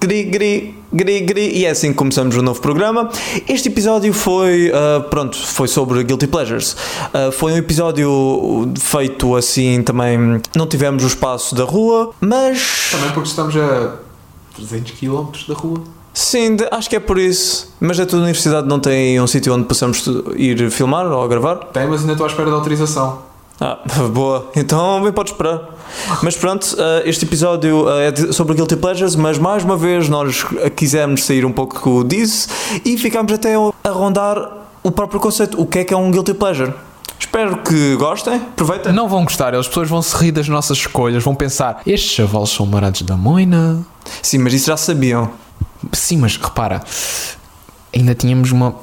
Gri, gri, gri, gri. E é assim que começamos o novo programa. Este episódio foi, uh, pronto, foi sobre Guilty Pleasures. Uh, foi um episódio feito assim também. Não tivemos o espaço da rua, mas. Também porque estamos a 300 km da rua. Sim, de- acho que é por isso. Mas a tua universidade não tem um sítio onde possamos ir filmar ou gravar? Tem, mas ainda estou à espera da autorização. Ah, boa. Então bem podes esperar. Mas pronto, eh, este episódio eh, é sobre Guilty Pleasures, mas mais uma vez nós quisemos sair um pouco disso e ficámos até a rondar o próprio conceito. O que é que é um Guilty Pleasure? Espero que gostem. Aproveitem. Não vão gostar, as pessoas vão se rir das nossas escolhas, vão pensar: estes chavalos são marados da moina. Sim, mas isso já sabiam. Sim, mas repara, ainda tínhamos uma.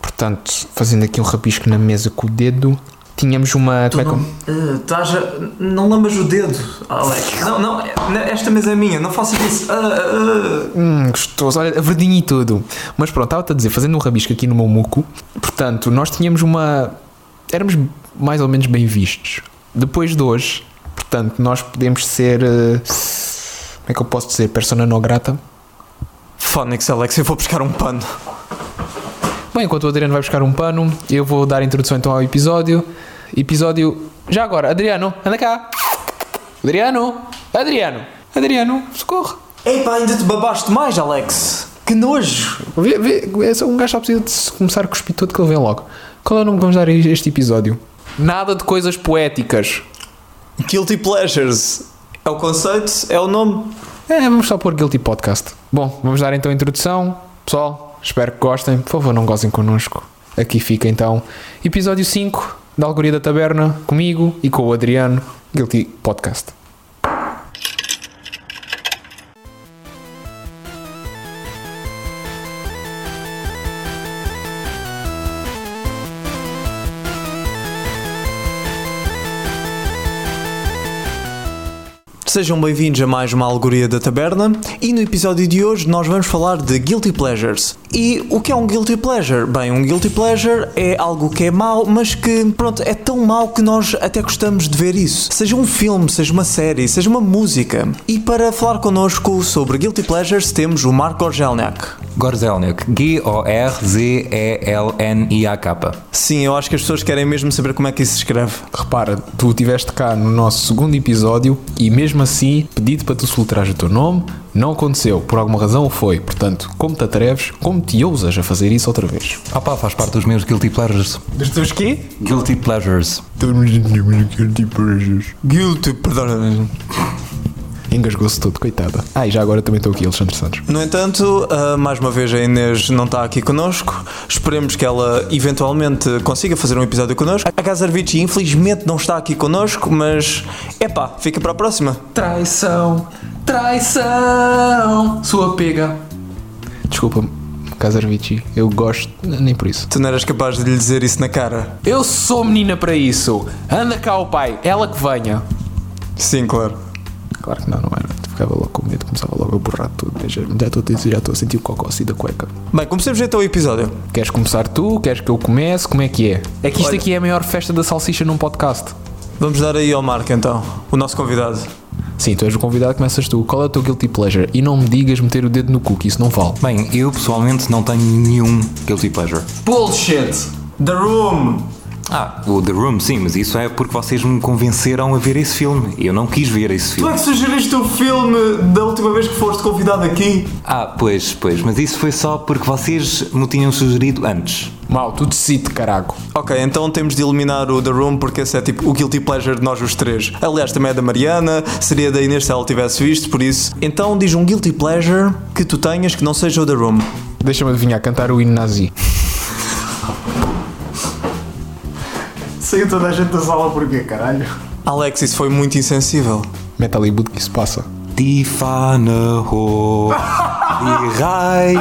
Portanto, fazendo aqui um rabisco na mesa com o dedo, tínhamos uma. Como é que eu- Eh, estás a- não lambas o dedo, Alex. Não, não, esta mesa é minha, não faças isso. Ah, Hum, gostoso, olha, verdinho e tudo. Mas pronto, estava-te a dizer, fazendo um rabisco aqui no meu muco, portanto, nós tínhamos uma. Éramos mais ou menos bem vistos. Depois de hoje, portanto, nós podemos ser. eh, Como é que eu posso dizer? Persona não grata. Phonics, Alex, eu vou buscar um pano. Bem, enquanto o Adriano vai buscar um pano, eu vou dar a introdução então ao episódio. Episódio. Já agora, Adriano, anda cá. Adriano, Adriano, Adriano, socorro. Epá, ainda te babaste mais, Alex. Que nojo. Vê, vê, é só um gajo só precisa de começar a cuspir todo que ele vem logo. Qual é o nome que vamos dar a este episódio? Nada de coisas poéticas. Guilty Pleasures é o conceito, é o nome. É, vamos só pôr Guilty Podcast. Bom, vamos dar então a introdução. Pessoal, espero que gostem. Por favor, não gozem connosco. Aqui fica então episódio 5 da Algoria da Taberna, comigo e com o Adriano, Guilty Podcast. Sejam bem-vindos a mais uma Alegoria da Taberna e no episódio de hoje nós vamos falar de Guilty Pleasures. E o que é um Guilty Pleasure? Bem, um Guilty Pleasure é algo que é mau, mas que, pronto, é tão mau que nós até gostamos de ver isso. Seja um filme, seja uma série, seja uma música. E para falar connosco sobre Guilty Pleasures temos o Marco Orgelniak. Gorzelniak, G-O-R-Z-E-L-N-I-A-K. Sim, eu acho que as pessoas querem mesmo saber como é que isso se escreve. Repara, tu estiveste cá no nosso segundo episódio e mesmo assim pedi-te para tu soletrares o teu nome, não aconteceu, por alguma razão o foi. Portanto, como te atreves, como te ousas a fazer isso outra vez? Opa, faz parte dos meus guilty pleasures. Dos teus quê? Guilty pleasures. Guilty, perdão. Engasgou-se todo, coitada. Ah, e já agora também estou aqui, Alexandre Santos. No entanto, ah, mais uma vez a Inês não está aqui connosco. Esperemos que ela eventualmente consiga fazer um episódio connosco. A Gazarvici infelizmente não está aqui connosco, mas epá, fica para a próxima. Traição, traição, sua pega. Desculpa, Casarvici, eu gosto, nem por isso. Tu não eras capaz de lhe dizer isso na cara? Eu sou menina para isso. Anda cá o pai, ela que venha. Sim, claro. Claro que não, não era. Ficava logo com medo, começava logo a borrar tudo. Já já estou a já estou a sentir o cocó assim da cueca. Bem, comecemos então o episódio. Queres começar tu? Queres que eu comece? Como é que é? É que isto Olha. aqui é a maior festa da salsicha num podcast. Vamos dar aí ao Marco então, o nosso convidado. Sim, tu és o convidado, começas tu. Qual é o teu guilty pleasure? E não me digas meter o dedo no cu, que isso não vale. Bem, eu pessoalmente não tenho nenhum guilty pleasure. Bullshit! The Room! Ah, o The Room, sim, mas isso é porque vocês me convenceram a ver esse filme. Eu não quis ver esse Tu é filme. que sugeriste o filme da última vez que foste convidado aqui? Ah, pois, pois, mas isso foi só porque vocês me tinham sugerido antes. Mal, tu decide, carago. Ok, então temos de eliminar o The Room porque esse é tipo o guilty pleasure de nós os três. Aliás, também é da Mariana, seria da Inês se ela tivesse visto, por isso. Então diz um guilty pleasure que tu tenhas que não seja o The Room. Deixa-me adivinhar, cantar o hino nazi. Saiu toda a gente da sala porquê, caralho? Alex, isso foi muito insensível. Mete ali que isso passa. Ho, Rai.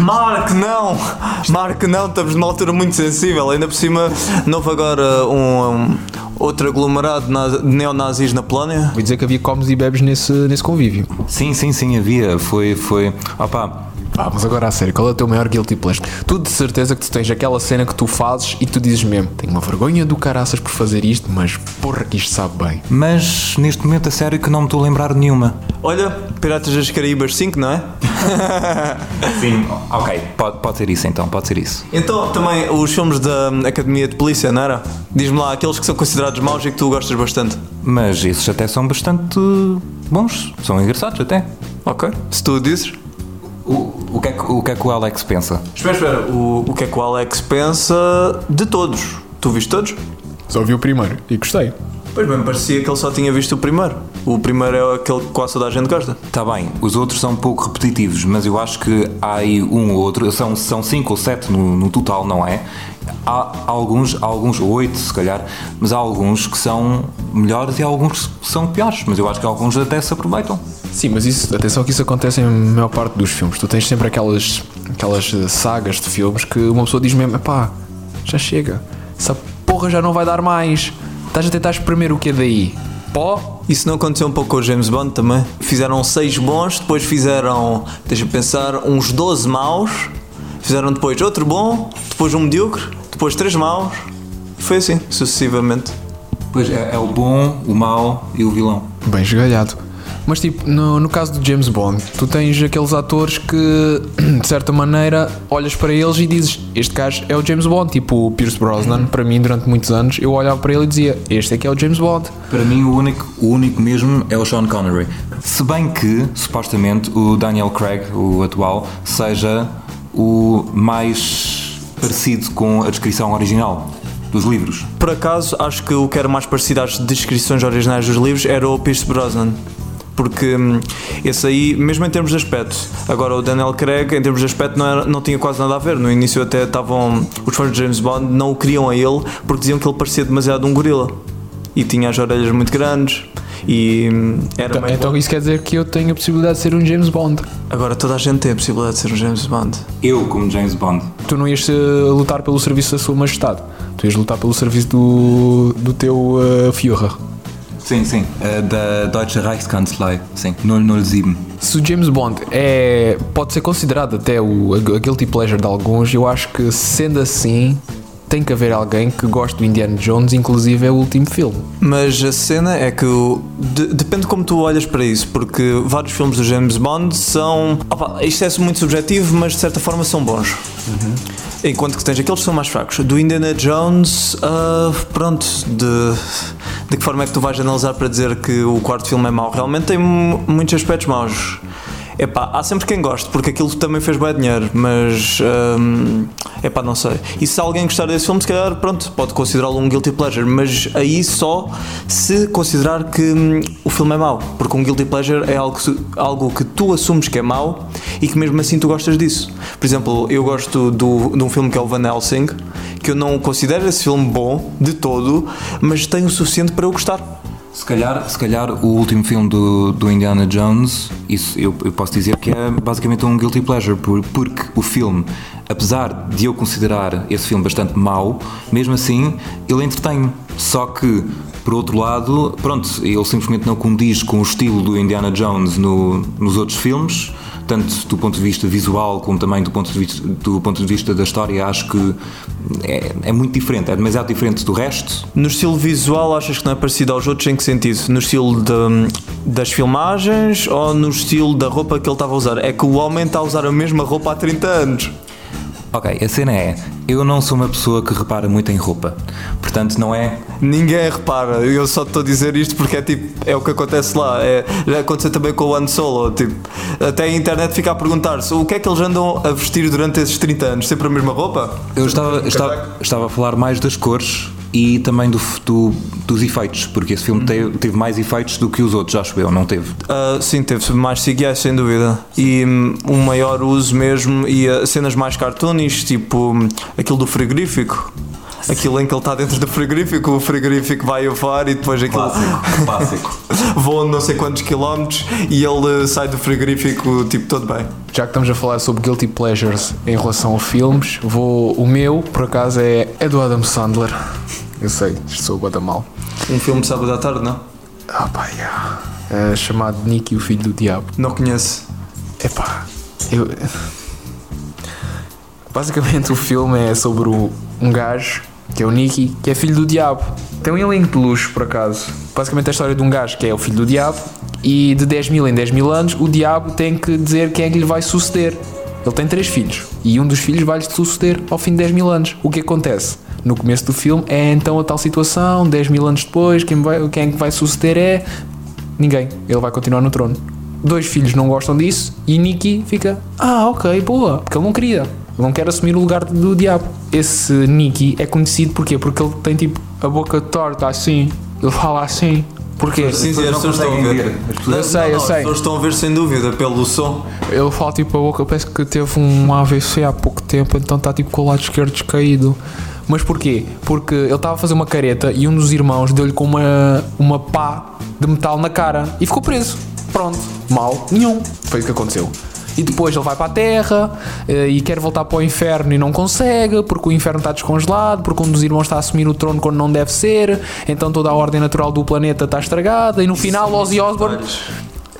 Mark, não! Mark, não, estamos numa altura muito sensível. Ainda por cima, não houve agora um, um- outro aglomerado de neonazis na Polónia? Ouvi dizer que havia comes e bebes nesse, nesse convívio. Sim, sim, sim, havia. Foi, foi. Opa, Pá, mas agora a sério, qual é o teu maior guilty pleasure? Tu de certeza que tu tens aquela cena que tu fazes e tu dizes mesmo: tenho uma vergonha do caraças por fazer isto, mas porra que isto sabe bem. Mas neste momento, a sério, que não me estou a lembrar de nenhuma. Olha, Piratas das Caraíbas 5, não é? Sim, ok. Pode, pode ser isso então, pode ser isso. Então, também os filmes da Academia de Polícia, não era? Diz-me lá, aqueles que são considerados maus e que tu gostas bastante. Mas esses até são bastante bons, são engraçados até. Ok, se tu dizes. O, o, que, é que, o que é que o Alex pensa? Espera, espera, o, o que é que o Alex pensa de todos? Tu viste todos? Só vi o primeiro e gostei. Pois bem, parecia que ele só tinha visto o primeiro. O primeiro é aquele que quase toda a gente gosta. Está bem, os outros são um pouco repetitivos, mas eu acho que há aí um ou outro, são, são cinco ou sete no, no total, não é? Há alguns, há alguns, oito se calhar, mas há alguns que são melhores e há alguns que são piores, mas eu acho que alguns até se aproveitam. Sim, mas isso, atenção que isso acontece em maior parte dos filmes. Tu tens sempre aquelas, aquelas eh, sagas de filmes que uma pessoa diz mesmo: pá, já chega, essa porra já não vai dar mais. Estás a tentar exprimir o que é daí? Pó? Isso não aconteceu um pouco com o James Bond também? Fizeram seis bons, depois fizeram, deixa-me pensar, uns 12 maus, fizeram depois outro bom, depois um medíocre, depois três maus, foi assim, sucessivamente. Pois é, é o bom, o mau e o vilão. Bem esgalhado. Mas tipo, no, no caso do James Bond, tu tens aqueles atores que, de certa maneira, olhas para eles e dizes: Este gajo é o James Bond. Tipo o Pierce Brosnan, para mim, durante muitos anos, eu olhava para ele e dizia: Este é que é o James Bond. Para mim, o único, o único mesmo é o Sean Connery. Se bem que, supostamente, o Daniel Craig, o atual, seja o mais parecido com a descrição original dos livros. Por acaso, acho que o que era mais parecido às descrições originais dos livros era o Pierce Brosnan. Porque hum, esse aí, mesmo em termos de aspecto, agora o Daniel Craig, em termos de aspecto, não, era- não tinha quase nada a ver. No início, até estavam. Os fãs de James Bond não o queriam a ele porque diziam que ele parecia demasiado um gorila e tinha as orelhas muito grandes e hum, era Então, então isso quer dizer que eu tenho a possibilidade de ser um James Bond. Agora toda a gente tem a possibilidade de ser um James Bond. Eu, como James Bond. Tu não ias eh, lutar pelo serviço da Sua Majestade. Tu ias lutar pelo serviço do, do teu uh, Führer. Sim, sim. eh, da Deutsche Reichskanzlei. Sim, 007. Se o James Bond é, pode ser considerado até o, a, guilty pleasure de alguns, eu acho que sendo assim, tem que haver alguém que goste do Indiana Jones, inclusive é o último filme. Mas a cena é que o- de- depende como tu olhas para isso, porque vários filmes do James Bond são. opa, isto é muito subjetivo, mas de certa forma são bons. Enquanto que tens aqueles que são mais fracos. Do Indiana Jones, ah, pronto, de, de que forma é que tu vais analisar para dizer que o quarto filme é mau? Realmente tem mu- muitos aspectos maus. Epá, há sempre quem goste, porque aquilo também fez bem dinheiro, mas hum, epá, não sei. E se alguém gostar desse filme, se calhar, pronto, pode considerá-lo um guilty pleasure, mas aí só se considerar que hum, o filme é mau, porque um guilty pleasure é algo, algo que tu assumes que é mau e que mesmo assim tu gostas disso. Por exemplo, eu gosto do, de um filme que é o Van Helsing, que eu não considero esse filme bom de todo, mas tem o suficiente para eu gostar. Se calhar, se calhar o último filme do, do Indiana Jones, isso eu, eu posso dizer que é basicamente um guilty pleasure, por- porque o filme, apesar de eu considerar esse filme bastante mau, mesmo assim ele entretém. Só que, por outro lado, pronto, ele simplesmente não condiz com o estilo do Indiana Jones no- nos outros filmes, tanto do ponto de vista visual como também do ponto de vista, do ponto de vista da história, acho que é, é muito diferente, é demasiado diferente do resto. No estilo visual, achas que não é parecido aos outros? Em que sentido? No estilo de- das filmagens ou no estilo da roupa que ele estava a usar? É que o homem está a usar a mesma roupa há 30 anos. Ok, a cena é, eu não sou uma pessoa que repara muito em roupa, portanto não é. Ninguém repara, eu só estou a dizer isto porque é tipo, é o que acontece lá. É, já aconteceu também com o Han Solo. Tipo, até a internet fica a perguntar-se o que é que eles andam a vestir durante esses 30 anos? Sempre a mesma roupa? Eu estava, estava, estava a falar mais das cores e também do, do- dos efeitos, porque esse filme teve, teve mais efeitos do que os outros, acho eu, não teve. Ah, sim, teve mais CGI sem dúvida. E hum, um maior uso mesmo e ah, cenas mais cartoonish, tipo hum, aquilo do frigorífico. Aquilo em que ele está dentro do frigorífico, o frigorífico vai a voar e depois aquilo clássico. voa não sei quantos quilómetros e ele sai do frigorífico tipo todo bem. Já que estamos a falar sobre guilty pleasures em relação a filmes, vou, o meu, por acaso, é, é do Adam Sandler. Eu sei, isto sou bada mal. Um filme de sábado à tarde, não? Ah pá, yeah. É chamado Nick e o Filho do Diabo. Não conheço. Epá, eu, Basicamente o filme é sobre um gajo, que é o Nicky, que é filho do diabo. Tem um elenco de luxo, por acaso. Basicamente é a história de um gajo que é o filho do diabo e de 10 mil em 10 mil anos o diabo tem que dizer quem é que lhe vai suceder. Ele tem três filhos e um dos filhos vai-lhe suceder ao fim de 10 mil anos. O que acontece? No começo do filme é então a tal situação, 10 mil anos depois, quem, vai, quem é que vai suceder é ninguém. Ele vai continuar no trono. Dois filhos não gostam disso e Nicky fica, ah, ok, boa, porque ele não queria. Ele não quer assumir o lugar do diabo. Esse Nicky é conhecido porquê? Porque ele tem tipo a boca torta assim, ele fala assim. Porquê? Sim, sim, as não pessoas estão a ver. ver. As pessoas- Eu sei, eu As sei. pessoas estão a ver sem dúvida pelo som. Ele fala tipo a boca, parece que teve um AVC há pouco tempo, então está tipo com o lado esquerdo descaído. Mas porquê? Porque ele estava a fazer uma careta e um dos irmãos deu-lhe com uma, uma pá de metal na cara e ficou preso. Pronto, mal nenhum. Foi o que aconteceu. E depois ele vai para a Terra eh, e quer voltar para o inferno e não consegue, porque o inferno está descongelado, porque um dos irmãos está a assumir o trono quando não deve ser, então toda a ordem natural do planeta está estragada, e no final Ozzy Osbourne.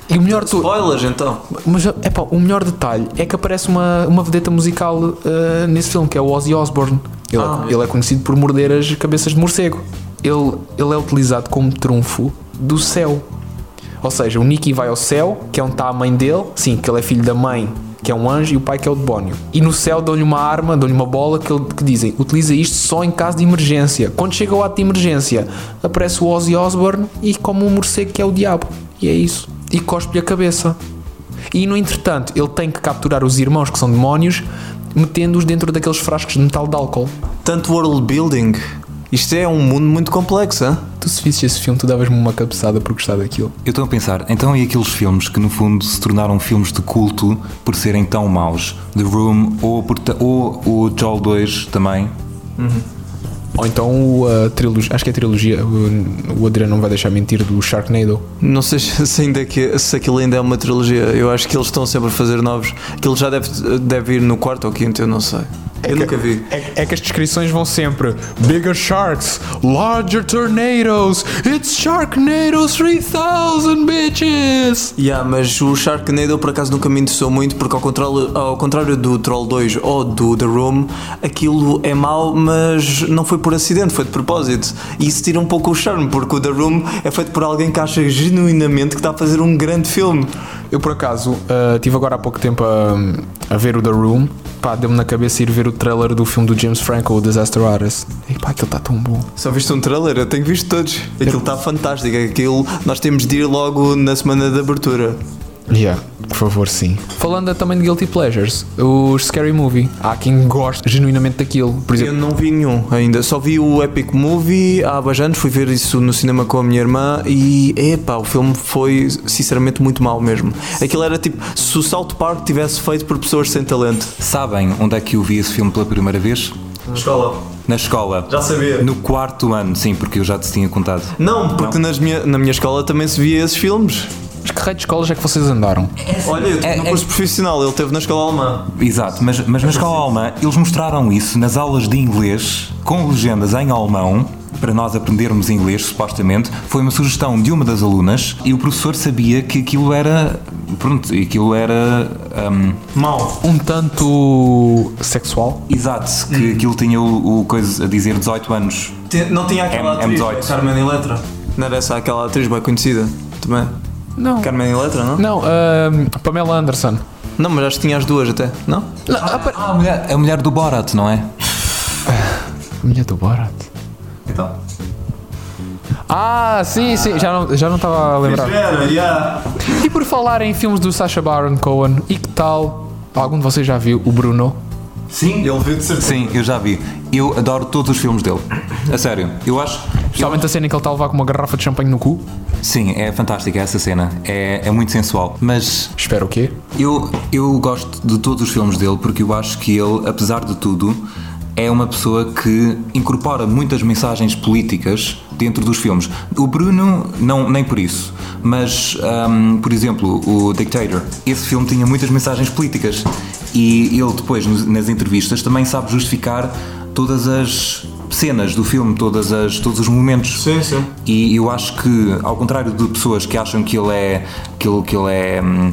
E o melhor tudo. Spoilers então. Mas epá, o melhor detalhe é que aparece uma, uma vedeta musical uh, nesse filme, que é o Ozzy Osbourne. Ele, Ah. ele é conhecido por morder as cabeças de morcego. Ele, ele é utilizado como trunfo do céu. Ou seja, o Nicky vai ao céu, que é onde está a mãe dele, sim, que ele é filho da mãe, que é um anjo, e o pai que é o demónio. E no céu dão-lhe uma arma, dão-lhe uma bola que, ele- que dizem utiliza isto só em caso de emergência. Quando chega o ato de emergência, aparece o Ozzy Osbourne e como um morcego que é o diabo. E é isso. E cospe-lhe a cabeça. E no entretanto, ele tem que capturar os irmãos que são demónios, metendo-os dentro daqueles frascos de metal de álcool. Tanto world building. Isto é um mundo muito complexo, hein? Tu se visses esse filme, tu davas-me uma cabeçada por gostar daquilo. Eu estou a pensar, então e aqueles filmes que no fundo se tornaram filmes de culto por serem tão maus? The Room ou, por ou o Joel 2 também? Ou então o, a trilogia, acho que é a trilogia, o, o Adriano não vai deixar mentir, do Sharknado. Não sei se, ainda que, se aquilo ainda é uma trilogia. Eu acho que eles estão sempre a fazer novos. Aquilo já deve, deve ir no quarto ou quinto, eu não sei. Eu nunca vi. É, é que as descrições vão sempre Bigger Sharks, Larger Tornadoes, It's Sharknado 3000 bitches! Yeah, mas o Sharknado por acaso nunca me interessou muito porque ao contrário, ao contrário do Troll 2 ou do The Room, aquilo é mau, mas não foi por acidente, foi de propósito. E isso tira um pouco o charme, porque o The Room é feito por alguém que acha genuinamente que está a fazer um grande filme. Eu por acaso uh, tive agora há pouco tempo a, a ver o The Room, pá, deu-me na cabeça ir ver o trailer do filme do James Franco, o Disaster Artist. E pá, aquilo está tão bom. Só viste um trailer? Eu tenho visto todos. Aquilo está fantástico. Aquilo nós temos de ir logo na semana de abertura. Yeah, por favor, sim. Falando também de Guilty Pleasures, os Scary Movie. Há quem goste genuinamente daquilo. Por Eu exemplo, não vi nenhum ainda, só vi o Epic Movie há bastantes, fui ver isso no cinema com a minha irmã e epá, o filme foi sinceramente muito mau mesmo. Aquilo era tipo, se o South Park tivesse feito por pessoas sem talento. Sabem onde é que eu vi esse filme pela primeira vez? Escola. Na escola. Já sabia. No quarto ano, sim, porque eu já te tinha contado. Não, porque Nas minha, na minha escola também se via esses filmes. Mas que raio de escolas é que vocês andaram? Olha, eu tive É- no é- curso profissional, ele teve na escola alemã. Exato, mas, mas na escola alemã eles mostraram isso nas aulas de inglês com legendas em alemão para nós aprendermos inglês, supostamente. Foi uma sugestão de uma das alunas e o professor sabia que aquilo era. Pronto, aquilo era. hum, Mau. Um tanto sexual. exato, que aquilo tinha o, o coisa a dizer 18 anos. Não tinha aquela M- atriz, M18. a Carmen Electra? Não era essa aquela atriz bem conhecida? Também? Não. Carmen Electra, não? Não, ahm, Pamela Anderson. Não, mas acho que tinha as duas até, não? Ah, a mulher, a mulher do Borat, não é? Mulher do Borat. Então. Ah, sim, sim, já não já não estava a lembrar. E por falar em filmes do Sacha Baron Cohen, e que tal? Algum de vocês já viu o Bruno? Sim, Ele viu de certeza. Sim, eu já vi. Eu adoro todos os filmes dele. A sério, eu acho. Especialmente a cena em que ele está a levar com uma garrafa de champanhe no cu. Sim, é fantástica essa cena. É, é muito sensual. Mas Espera o quê? eu, eu gosto de todos os filmes dele porque eu acho que ele, apesar de tudo, é uma pessoa que incorpora muitas mensagens políticas dentro dos filmes. O Bruno, não, nem por isso. Mas, hum, por exemplo, o Dictator. Esse filme tinha muitas mensagens políticas. E ele depois, nas entrevistas, também sabe justificar todas as cenas do filme, todas as, todos os momentos. Sim, sim. E eu acho que, ao contrário de pessoas que acham que ele é, que ele, que ele é hum,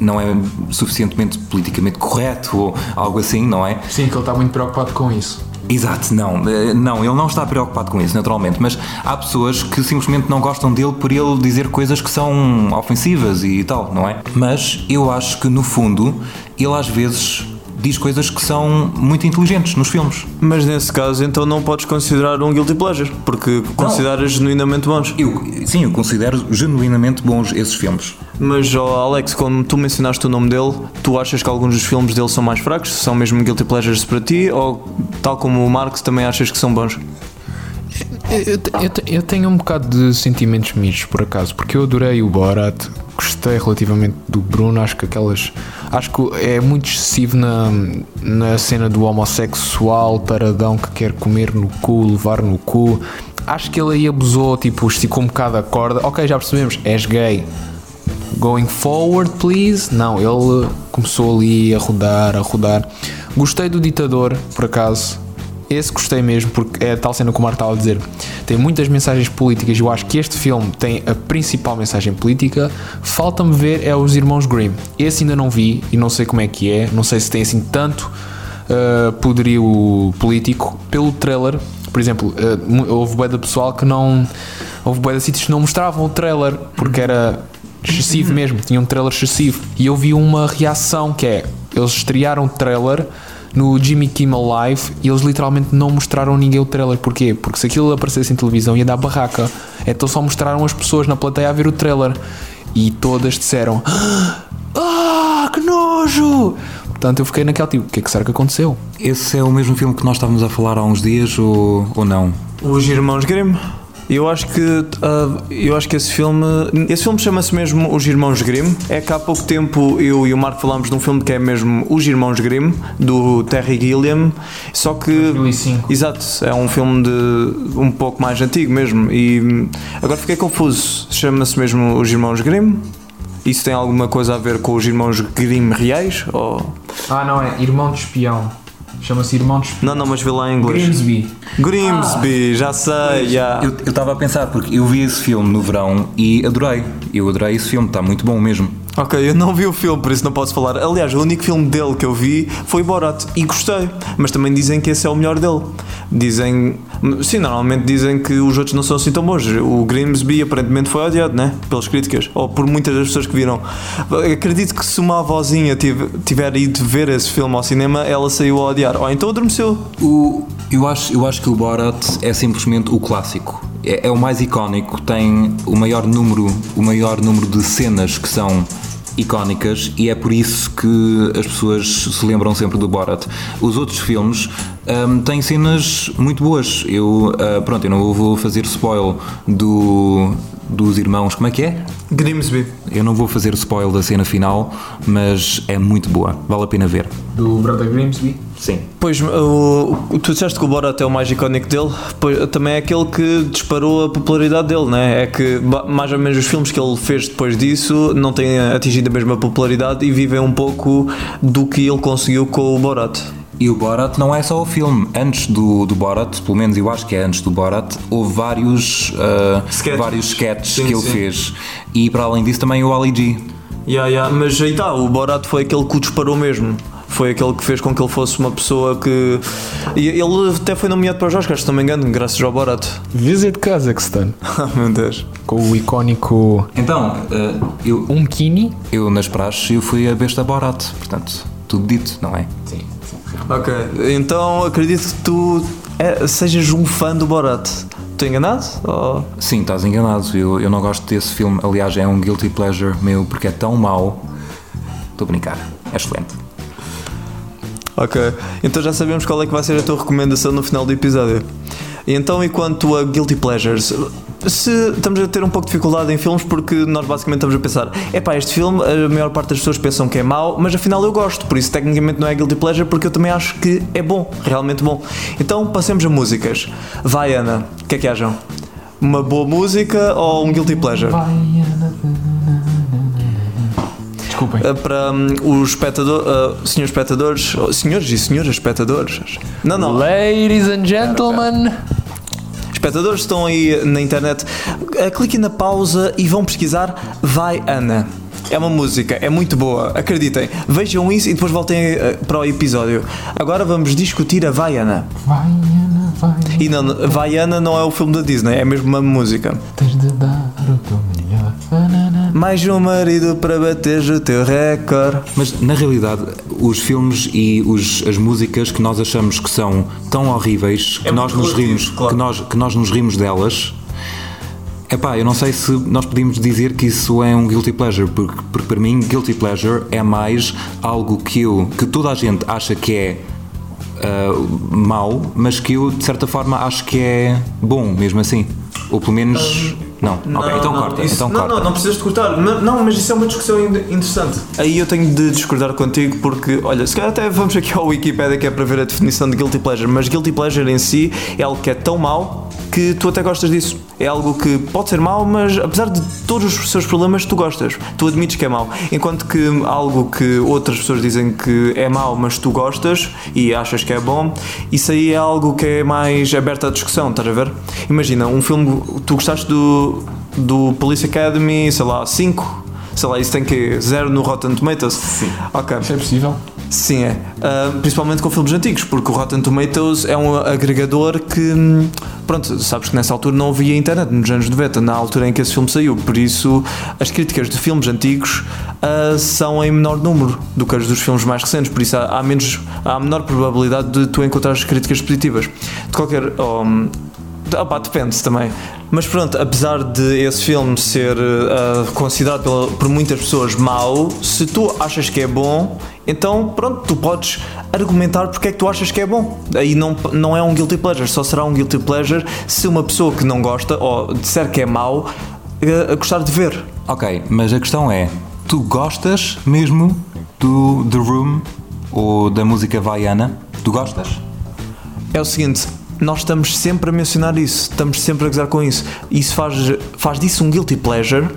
não é suficientemente politicamente correto ou algo assim, não é? Sim, que ele está muito preocupado com isso. Exato, não, eh, não, ele não está preocupado com isso, naturalmente, mas há pessoas que simplesmente não gostam dele por ele dizer coisas que são ofensivas e tal, não é? Mas eu acho que no fundo ele às vezes diz coisas que são muito inteligentes nos filmes. Mas nesse caso, então não podes considerar um guilty pleasure, porque consideras genuinamente bons. Eu, sim, eu considero genuinamente bons esses filmes. Mas, oh, Alex, como tu mencionaste o nome dele, tu achas que alguns dos filmes dele são mais fracos? São mesmo guilty pleasures para ti? Ou, tal como o Marx, também achas que são bons? Eu, eu- eu te- eu tenho um bocado de sentimentos mistos, por acaso, porque eu adorei o Borat, gostei relativamente do Bruno, acho que aquelas. Acho que é muito excessivo na, na cena do homossexual taradão que quer comer no cu, levar no cu. Acho que ele aí abusou, tipo, esticou um bocado a corda. Ok, já percebemos, és gay. Going forward, please. Não, ele começou ali a rodar, a rodar. Gostei do ditador, por acaso. Esse gostei mesmo, porque é a tal cena que o Marco estava a dizer. Tem muitas mensagens políticas. Eu acho que este filme tem a principal mensagem política. Falta-me ver é os Irmãos Grimm. Esse ainda não vi e não sei como é que é. Não sei se tem assim tanto uh, poderio político. Pelo trailer, por exemplo, uh, houve bué pessoal que não. Houve bué sítios que não mostravam o trailer porque era excessivo mesmo, tinha um trailer excessivo. E eu vi uma reação que é: eles estrearam o trailer no Jimmy Kimmel Live e eles literalmente não mostraram a ninguém o trailer. Porquê? Porque se aquilo aparecesse em televisão ia dar barraca. Então só mostraram as pessoas na plateia a ver o trailer. E todas disseram: Ah, que nojo! Portanto, eu fiquei naquele tipo: o que é que será que aconteceu? Esse é o mesmo filme que nós estávamos a falar há uns dias ou, ou não? Os Irmãos Grimm. Eu acho que ah, eu acho que esse filme esse filme chama-se mesmo Os Irmãos Grimm. É que há pouco tempo eu e o Marco falámos de um filme que é mesmo Os Irmãos Grimm do Terry Gilliam. Só que 2005. Exato, é um filme de um pouco mais antigo mesmo e agora fiquei confuso. Chama-se mesmo Os Irmãos Grimm? Isso tem alguma coisa a ver com os irmãos Grimm reais? Ou... Ah, não, é Irmão de Espião. Chama-se Irmão de Espião. Não, não, mas vê lá em inglês. Grimsby. Grimsby, já sei, já. Eu eu estava a pensar, porque eu vi esse filme no verão e adorei. Eu adorei esse filme, está muito bom mesmo. Ok, eu não vi o filme, por isso não posso falar. Aliás, o único filme dele que eu vi foi Borat e gostei, mas também dizem que esse é o melhor dele. Dizem, sim, normalmente dizem que os outros não são assim tão bons. O Grimsby aparentemente foi odiado, né? Pelas críticas, ou por muitas das pessoas que viram. Acredito que se uma avózinha tive- tiver ido ver esse filme ao cinema, ela saiu a odiar, ou então adormeceu. O, eu, acho, eu acho que o Borat é simplesmente o clássico. É, é o mais icónico, tem o maior número, o maior número de cenas que são icónicas e é por isso que as pessoas se lembram sempre do Borat. Os outros filmes hum, têm cenas muito boas. Eu, ah, pronto, eu não vou fazer spoil do, dos irmãos, como é que é? Grimsby. Eu não vou fazer spoil da cena final, mas é muito boa, vale a pena ver. Do Brother Grimsby. Sim. Pois, o, tu disseste que o Borat é o mais icónico dele, pois, também é aquele que disparou a popularidade dele, né? É que mais ou menos os filmes que ele fez depois disso não têm atingido a mesma popularidade e vivem um pouco do que ele conseguiu com o Borat. E o Borat não é só o filme. Antes do, do Borat, pelo menos eu acho que é antes do Borat, houve vários, ah, Sketches. vários sketches Sim, que ele sim. fez. E para além disso também o Ali G. Yeah, yeah, mas aí está, o Borat foi aquele que o disparou mesmo. Foi aquele que fez com que ele fosse uma pessoa que. Ele até foi nomeado para os Oscars, se não me engano, graças ao Borat. Visit Kazakhstan. Ah, meu Deus. Com o icónico Então, ah, eu, Umkini. eu nas praxes eu fui a besta Borat, portanto, tudo dito, não é? Sim. Ok, então acredito que tu é- sejas um fã do Borat. Estou enganado? Ou- Sim, estás enganado. Eu, eu não gosto desse filme. Aliás, é um guilty pleasure meu porque é tão mau. Estou a brincar. É excelente. Ok, então já sabemos qual é que vai ser a tua recomendação no final do episódio. Então, e quanto a Guilty Pleasures? Se estamos a ter um pouco de dificuldade em filmes porque nós basicamente estamos a pensar epá, este filme a maior parte das pessoas pensam que é mau, mas afinal eu gosto, por isso tecnicamente não é Guilty Pleasure porque eu também acho que é bom, realmente bom. Então passemos a músicas. Vai Ana, o que é que acham? Uma boa música ou um Guilty Pleasure? Desculpem. Uh, para hum, os espectadores, uh, senhores espectadores, oh, senhores e senhoras espectadores. Não, não, Ladies and gentlemen. espectadores estão aí na internet, uh, cliquem na pausa e vão pesquisar Vai Ana. É uma música, é muito boa, acreditem. Vejam isso e depois voltem eh, para o episódio. Agora vamos discutir a Vaiana. Vai, Ana, vai. E não, Vaiana não é o filme da Disney, é mesmo uma música. Tens de dar o teu. Mais um marido para bater o teu recorde. Mas na realidade, os filmes e os- as músicas que nós achamos que são tão horríveis que É nós nos rimos, claro. que nós, que nós nos rimos delas. Epá, eu não sei se nós podemos dizer que isso é um guilty pleasure, porque, porque para mim guilty pleasure é mais algo que eu, que toda a gente acha que é ah, mau, mas que eu de certa forma acho que é bom mesmo assim. Ou pelo menos. Não, ok, então corta. isso- então não, corta. não, não precisas de cortar. Não, não, mas isso é uma discussão in- interessante. Aí eu tenho de discordar contigo porque, olha, se calhar até vamos aqui ao Wikipedia que é para ver a definição de guilty pleasure, mas guilty pleasure em si é algo que é tão mau que tu até gostas disso. É algo que pode ser mau, mas apesar de todos os seus problemas, tu gostas. Tu admites que é mau. Enquanto que algo que outras pessoas dizem que é mau, mas tu gostas e achas que é bom, isso aí é algo que é mais aberto à discussão, estás a ver? Imagina, um filme, tu gostaste do, do Police Academy, sei lá, 5. Sei lá, isso tem que 0 no Rotten Tomatoes? Sim. Ok. Isso é possível? Sim, é. Ah, principalmente com filmes antigos, porque o Rotten Tomatoes é um agregador que. hum, Pronto, sabes que nessa altura não havia internet, nos anos 90, na altura em que esse filme saiu. Por isso, as críticas de filmes antigos ah, são em menor número do que as dos filmes mais recentes. Por isso, há, há menos, há menor probabilidade de tu encontrares críticas positivas. De qualquer. oh, Opá, depende também. Mas pronto, apesar de esse filme ser ah, considerado pela- por muitas pessoas mau, se tu achas que é bom, então pronto, tu podes argumentar porque é que tu achas que é bom. Aí não, não é um guilty pleasure, só será um guilty pleasure se uma pessoa que não gosta ou disser que é mau ah, gostar de ver. Ok, mas a questão é: tu gostas mesmo do The Room ou da música vaiana? Tu gostas? É o seguinte, nós estamos sempre a mencionar isso, estamos sempre a gozar com isso. Isso faz, faz disso um guilty pleasure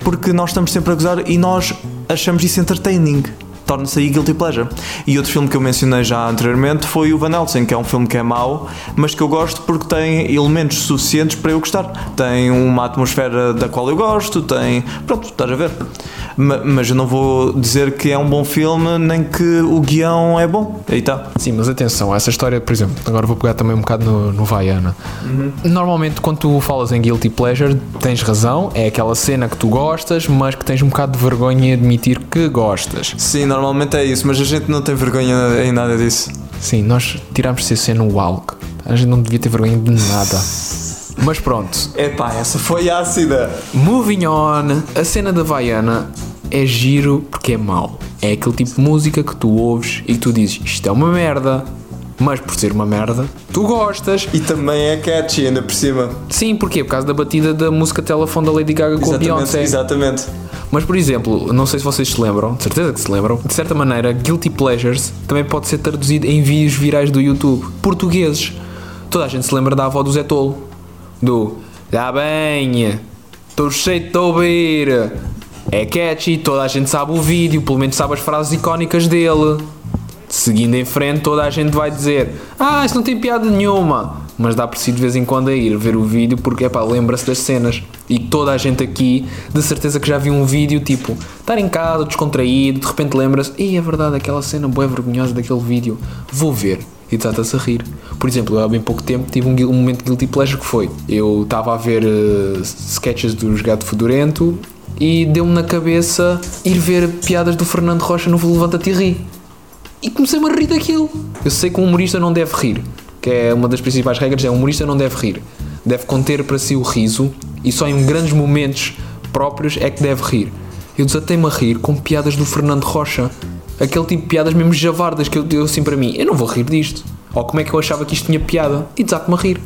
porque nós estamos sempre a gozar e nós achamos isso entertaining. Torna-se aí guilty pleasure. E outro filme que eu mencionei já anteriormente foi o Van Helsing, que é um filme que é mau, mas que eu gosto porque tem elementos suficientes para eu gostar. Tem uma atmosfera da qual eu gosto, tem. Pronto, estás a ver. Ma- Mas eu não vou dizer que é um bom filme, nem que o guião é bom. Aí está. Sim, mas atenção, essa história, por exemplo, agora vou pegar também um bocado no, no Vaiana. Normalmente, quando tu falas em Guilty Pleasure, tens razão, é aquela cena que tu gostas, mas que tens um bocado de vergonha em admitir que gostas. Sim, normalmente é isso, mas a gente não tem vergonha em nada disso. Sim, nós tirámos CC no ALC. A gente não devia ter vergonha de nada. Mas pronto, Epá, essa foi ácida. moving on, a cena da Vaiana é giro porque é mau. É aquele tipo de música que tu ouves e que tu dizes isto é uma merda, mas por ser uma merda, tu gostas. E também é catchy, ainda por cima. Sim, porquê? Por causa da batida da música telefone da Lady Gaga com a Exatamente, Beyoncé. exatamente. Mas, por exemplo, não sei se vocês se lembram, de certeza que se lembram, de certa maneira, Guilty Pleasures também pode ser traduzido em vídeos virais do YouTube, portugueses. Toda a gente se lembra da avó do Zé Tolo, do Já bem, estou cheio de ouvir. É catchy, toda a gente sabe o vídeo, pelo menos sabe as frases icónicas dele. Seguindo em frente, toda a gente vai dizer: Ah, isso não tem piada nenhuma. Mas dá por si de vez em quando a ir ver o vídeo porque epá, lembra-se das cenas. E toda a gente aqui, de certeza que já viu um vídeo tipo, estar em casa, descontraído, de repente lembra-se: Ei, é verdade, aquela cena boa vergonhosa daquele vídeo, vou ver. E desata-se a rir. Por exemplo, há bem pouco tempo tive um, um momento de guilty pleasure que foi: eu estava a ver eh, sketches dos Gato Fedorento e deu-me na cabeça ir ver piadas do Fernando Rocha no Levanta-te e ri. E comecei-me a rir daquilo. Eu sei que um humorista não deve rir, que é uma das principais regras, é um humorista não deve rir. Deve conter para si o riso e só em grandes momentos próprios é que deve rir. Eu desatei-me a rir com piadas do Fernando Rocha. Aquele tipo de piadas mesmo javardas que eu deu assim para mim. Eu não vou rir disto. Ou como é que eu achava que isto tinha piada? E desato-me a rir.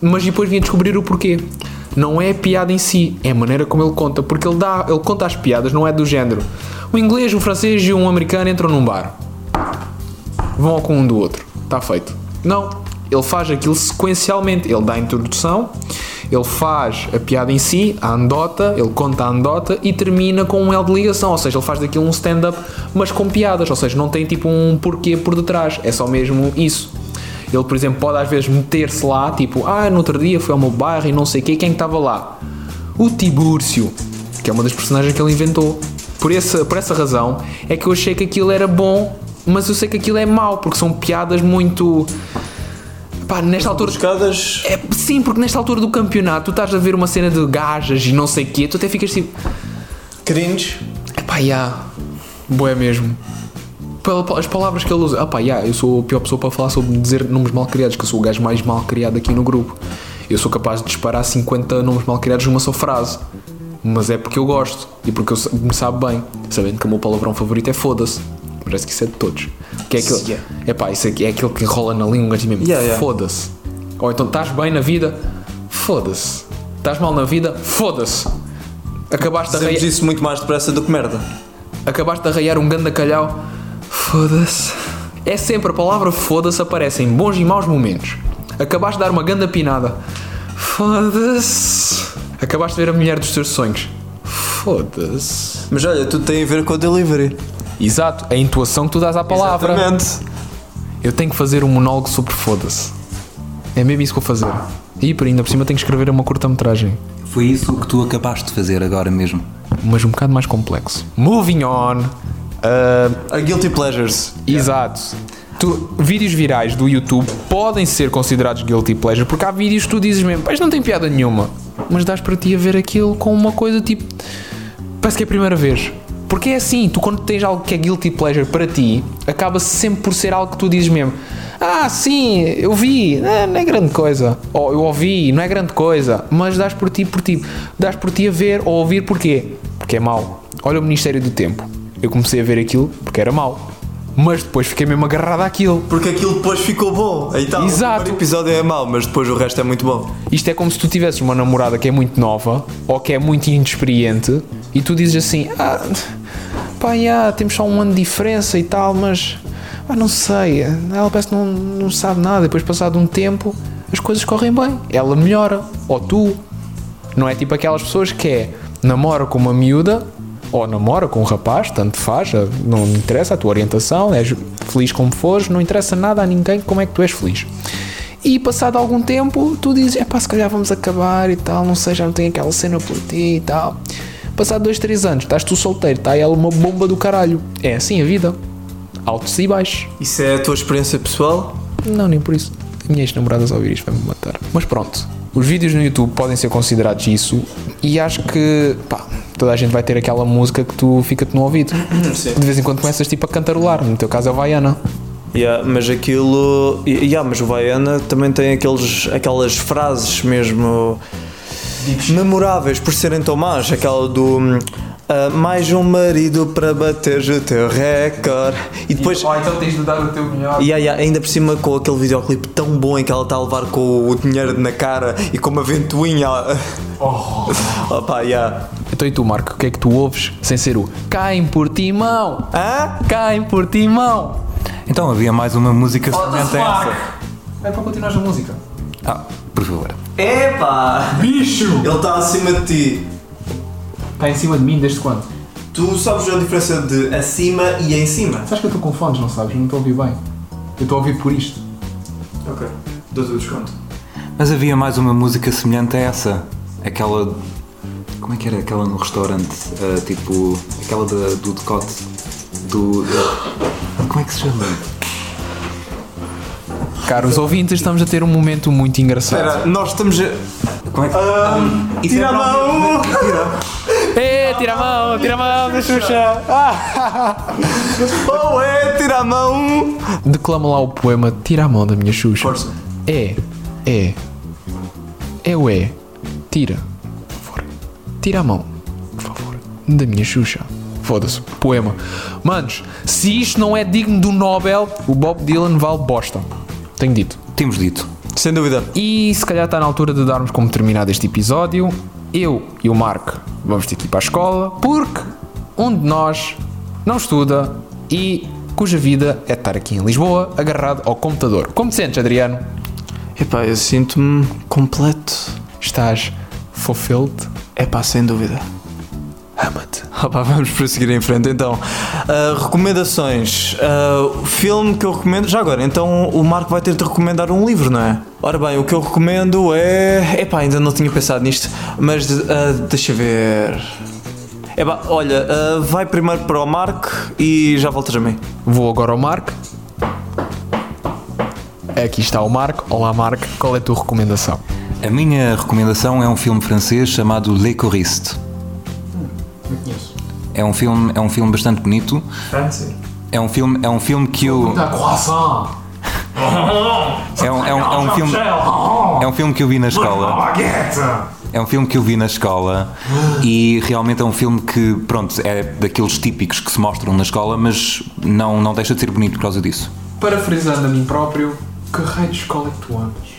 Mas depois vim a descobrir o porquê. Não é a piada em si, é a maneira como ele conta. Porque ele, dá, ele conta as piadas, não é do género. Um inglês, um francês e um americano entram num bar vão ao com um do outro. Está feito. Não. Ele faz aquilo sequencialmente. Ele dá a introdução, ele faz a piada em si, a andota, ele conta a andota e termina com um L de ligação. Ou seja, ele faz daquilo um stand-up, mas com piadas. Ou seja, não tem tipo um porquê por detrás. É só mesmo isso. Ele, por exemplo, pode às vezes meter-se lá, tipo, ah, no outro dia foi ao meu bairro e não sei o quê, quem estava lá? O Tibúrcio, que é uma das personagens que ele inventou. por essa, por essa razão, é que eu achei que aquilo era bom, mas eu sei que aquilo é mau, porque são piadas muito. Pá, nesta altura. Buscadas. É, sim, porque nesta altura do campeonato tu estás a ver uma cena de gajas e não sei o quê, tu até ficas tipo. Cringe. Epá, já. Boé mesmo. Pela- As palavras que ele usa. Epá, já, eu sou a pior pessoa para falar sobre dizer nomes mal criados, que eu sou o gajo mais mal criado aqui no grupo. Eu sou capaz de disparar 50 nomes mal criados numa só frase. Mas é porque eu gosto e porque eu me sabe bem, sabendo que o meu palavrão favorito é foda-se. Parece que isso é de todos. Que é aquele, Yeah. epá, isso aqui é aquele que rola na língua gajo mesmo. Yeah, yeah. Foda-se. Ou então estás bem na vida, foda-se. Estás mal na vida, foda-se. Acabaste de Dizemos arranhar- isso muito mais depressa do que merda. acabaste de arraiar um ganda calhau, foda-se. É sempre a palavra foda-se aparece em bons e maus momentos. Acabaste de dar uma ganda pinada, foda-se. Acabaste de ver a mulher dos teus sonhos, foda-se. Mas olha, tudo tem a ver com a delivery. Exato, a intuação que tu dás à palavra. Exatamente. Eu tenho que fazer um monólogo sobre foda-se. É mesmo isso que vou fazer. E por ainda por cima tenho que escrever uma curta-metragem. Foi isso que tu acabaste de fazer agora mesmo. Mas um bocado mais complexo. Moving on. Uh, A Guilty Pleasures. Exato. Tu- vídeos virais do YouTube podem ser considerados guilty pleasure porque há vídeos que tu dizes mesmo, mas não tem piada nenhuma. Mas dás para ti a ver aquilo com uma coisa tipo. Parece que é a primeira vez. Porque é assim, tu quando tens algo que é guilty pleasure para ti, acaba sempre por ser algo que tu dizes mesmo. Ah, sim, eu vi, não, não é grande coisa. Ou eu ouvi, não é grande coisa. Mas dás por ti, por ti. Dás por ti a ver ou ouvir porquê? Porque é mau. Olha o Ministério do Tempo. Eu comecei a ver aquilo porque era mau. Mas depois fiquei mesmo agarrado àquilo. Porque aquilo depois ficou bom. Aí tá, Exato. O primeiro episódio é mau, mas depois o resto é muito bom. Isto é como se tu tivesses uma namorada que é muito nova ou que é muito inexperiente e tu dizes assim: Ah, pá, já, temos só um ano de diferença e tal, mas ah, não sei, ela parece que não, não sabe nada. Depois, passado um tempo, as coisas correm bem, ela melhora, ou tu. Não é tipo aquelas pessoas que é namora com uma miúda ou namora com um rapaz, tanto faz, não interessa a tua orientação, és feliz como fores, não interessa nada a ninguém como é que tu és feliz. E passado algum tempo, tu dizes: é pá, se calhar vamos acabar e tal, não sei, já não tenho aquela cena por ti e tal. Passado dois, três anos, estás tu solteiro, está ela uma bomba do caralho. É assim a vida. Altos e baixos. Isso é a tua experiência pessoal? Não, nem por isso. Minhas namoradas ao ouvir isto vai-me matar. Mas pronto, os vídeos no YouTube podem ser considerados isso e acho que, pá, toda a gente vai ter aquela música que tu fica-te no ouvido. Sim. De vez em quando começas tipo a cantarolar, no teu caso é o Vaiana. Yeah, mas aquilo. Yeah, mas o Baiana também tem aqueles, aquelas frases mesmo memoráveis por serem tão más. Aquela do. ah, mais um marido para bater o teu recorde. E depois. então tens de dar o teu melhor. Yeah, yeah, ainda por cima com aquele videoclipe tão bom em que ela está a levar com o dinheiro na cara e com uma ventoinha. Oh. Opa, yeah. Então e tu, Marco, o que é que tu ouves sem ser o Caem por timão? Hã? Caem por timão! Então havia mais uma música semelhante a essa. É para continuar a música. Ah, por favor. Epá! Bicho! Ele está acima de ti. Está em cima de mim desde quando? Tu sabes a diferença de acima e em cima? Sabes que eu estou com fones, não sabes? Eu não estou a ouvir bem. Eu estou a ouvir por isto. Ok. Dou-te o desconto. Mas havia mais uma música semelhante a essa. Aquela. Como é que era? Aquela no restaurante. ah, tipo. Aquela da- do decote. Do. como é que se chama? Caros ouvintes, estamos a ter um momento muito engraçado. Espera, nós estamos a. Como é que. Ah, isso tira é a mão! É, tira a mão, tira a mão da Xuxa! Oh, é, tira a mão! Declama lá o poema Tira a mão da minha Xuxa. Força. É, é. É o é. Tira. Tira a mão. Por favor. Da minha Xuxa. Foda-se. Poema. Manos, se isto não é digno do Nobel, o Bob Dylan vale bosta. Tenho dito. Temos dito. Sem dúvida. E se calhar está na altura de darmos como terminado este episódio. Eu e o Marco vamos ter que ir para a escola porque um de nós não estuda e cuja vida é estar aqui em Lisboa agarrado ao computador. Como te sentes, Adriano? Epá, eu sinto-me completo. Estás fulfilled? Epá, sem dúvida. Ama-te. Opa, vamos prosseguir em frente então. Ah, recomendações. O filme que eu recomendo. Já agora, então o Marco vai ter de recomendar um livro, não é? Ora bem, o que eu recomendo é. Epá, ainda não tinha pensado nisto, mas ah, deixa ver. É pá, olha, ah, vai primeiro para o Marco e já voltas a mim. Vou agora ao Marco. Aqui está o Marco. Olá, Marco. Qual é a tua recomendação? A minha recomendação é um filme francês chamado Les Choristes. É um filme, é um filme bastante bonito. Fancy. É um filme, é um filme que eu é um, é um, é um filme é um filme que eu vi na escola. É um filme que eu vi na escola e realmente é um filme que, pronto, é daqueles típicos que se mostram na escola, mas não, não deixa de ser bonito por causa disso. Parafrisando a mim próprio, que raio de escola é que tu andas?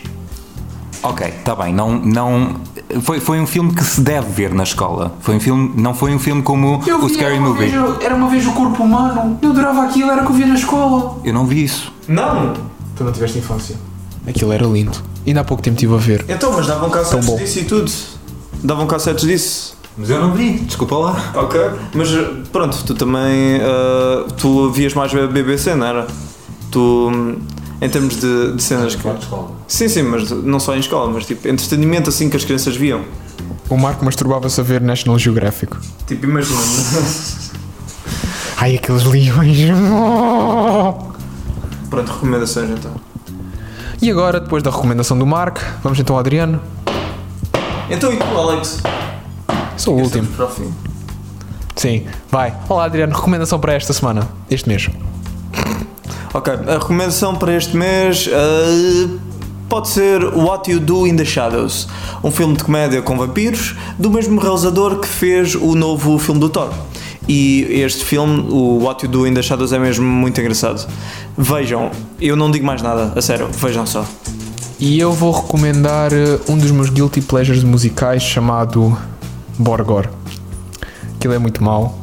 Ok, está bem. Não, não, foi, foi um filme que se deve ver na escola. Foi um filme, não foi um filme como o Scary Movie. era uma vez o corpo humano. Eu adorava aquilo, era o que eu via na escola. Eu não vi isso. Não! Tu não tiveste infância? Aquilo era lindo. Ainda há pouco tempo estive a ver. Então, mas davam cassetes bom. disso e tudo. Davam cassetes disso. Mas eu não vi, desculpa lá. Ok. Mas pronto, tu também. ah, tu vias mais a BBC, não era? Tu. Em termos de, de cenas que. Sim, sim, mas não só em escola, mas tipo, entretenimento assim que as crianças viam. O Marco masturbava-se a ver National Geographic. Tipo, imagina. Ai, aqueles leões. pronto, recomendações então. E agora, depois da recomendação do Marco, vamos então ao Adriano. Então e tu, Alex? Sou o último. Para o fim. Sim, vai. Olá, Adriano. Recomendação para esta semana, este mês. Ok, a recomendação para este mês ah, pode ser What You Do in the Shadows, um filme de comédia com vampiros, do mesmo realizador que fez o novo filme do Thor. E este filme, o What You Do in the Shadows, é mesmo muito engraçado. Vejam, eu não digo mais nada, a sério, vejam só. E eu vou recomendar eh, um dos meus guilty pleasures musicais chamado Borgor. Aquilo é muito mau,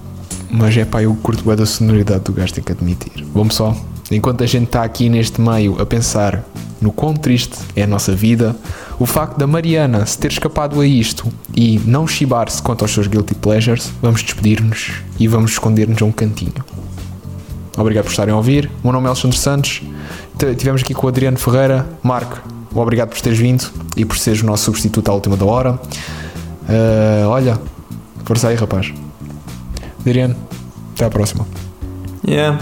mas é pá, eu curto bem da sonoridade do gajo, tenho que admitir. Vamos só. Enquanto a gente está aqui neste meio a pensar no quão triste é a nossa vida, o facto da Mariana se ter escapado a isto e não chibar-se quanto aos seus guilty pleasures, vamos despedir-nos e vamos esconder-nos a um cantinho. Obrigado por estarem a ouvir. O meu nome é Alexandre Santos. Tivemos aqui com o Adriano Ferreira. Marco, obrigado por teres vindo e por seres o nosso substituto à última da hora. Ah, olha, força aí, rapaz. Adriano, até à próxima. Yeah.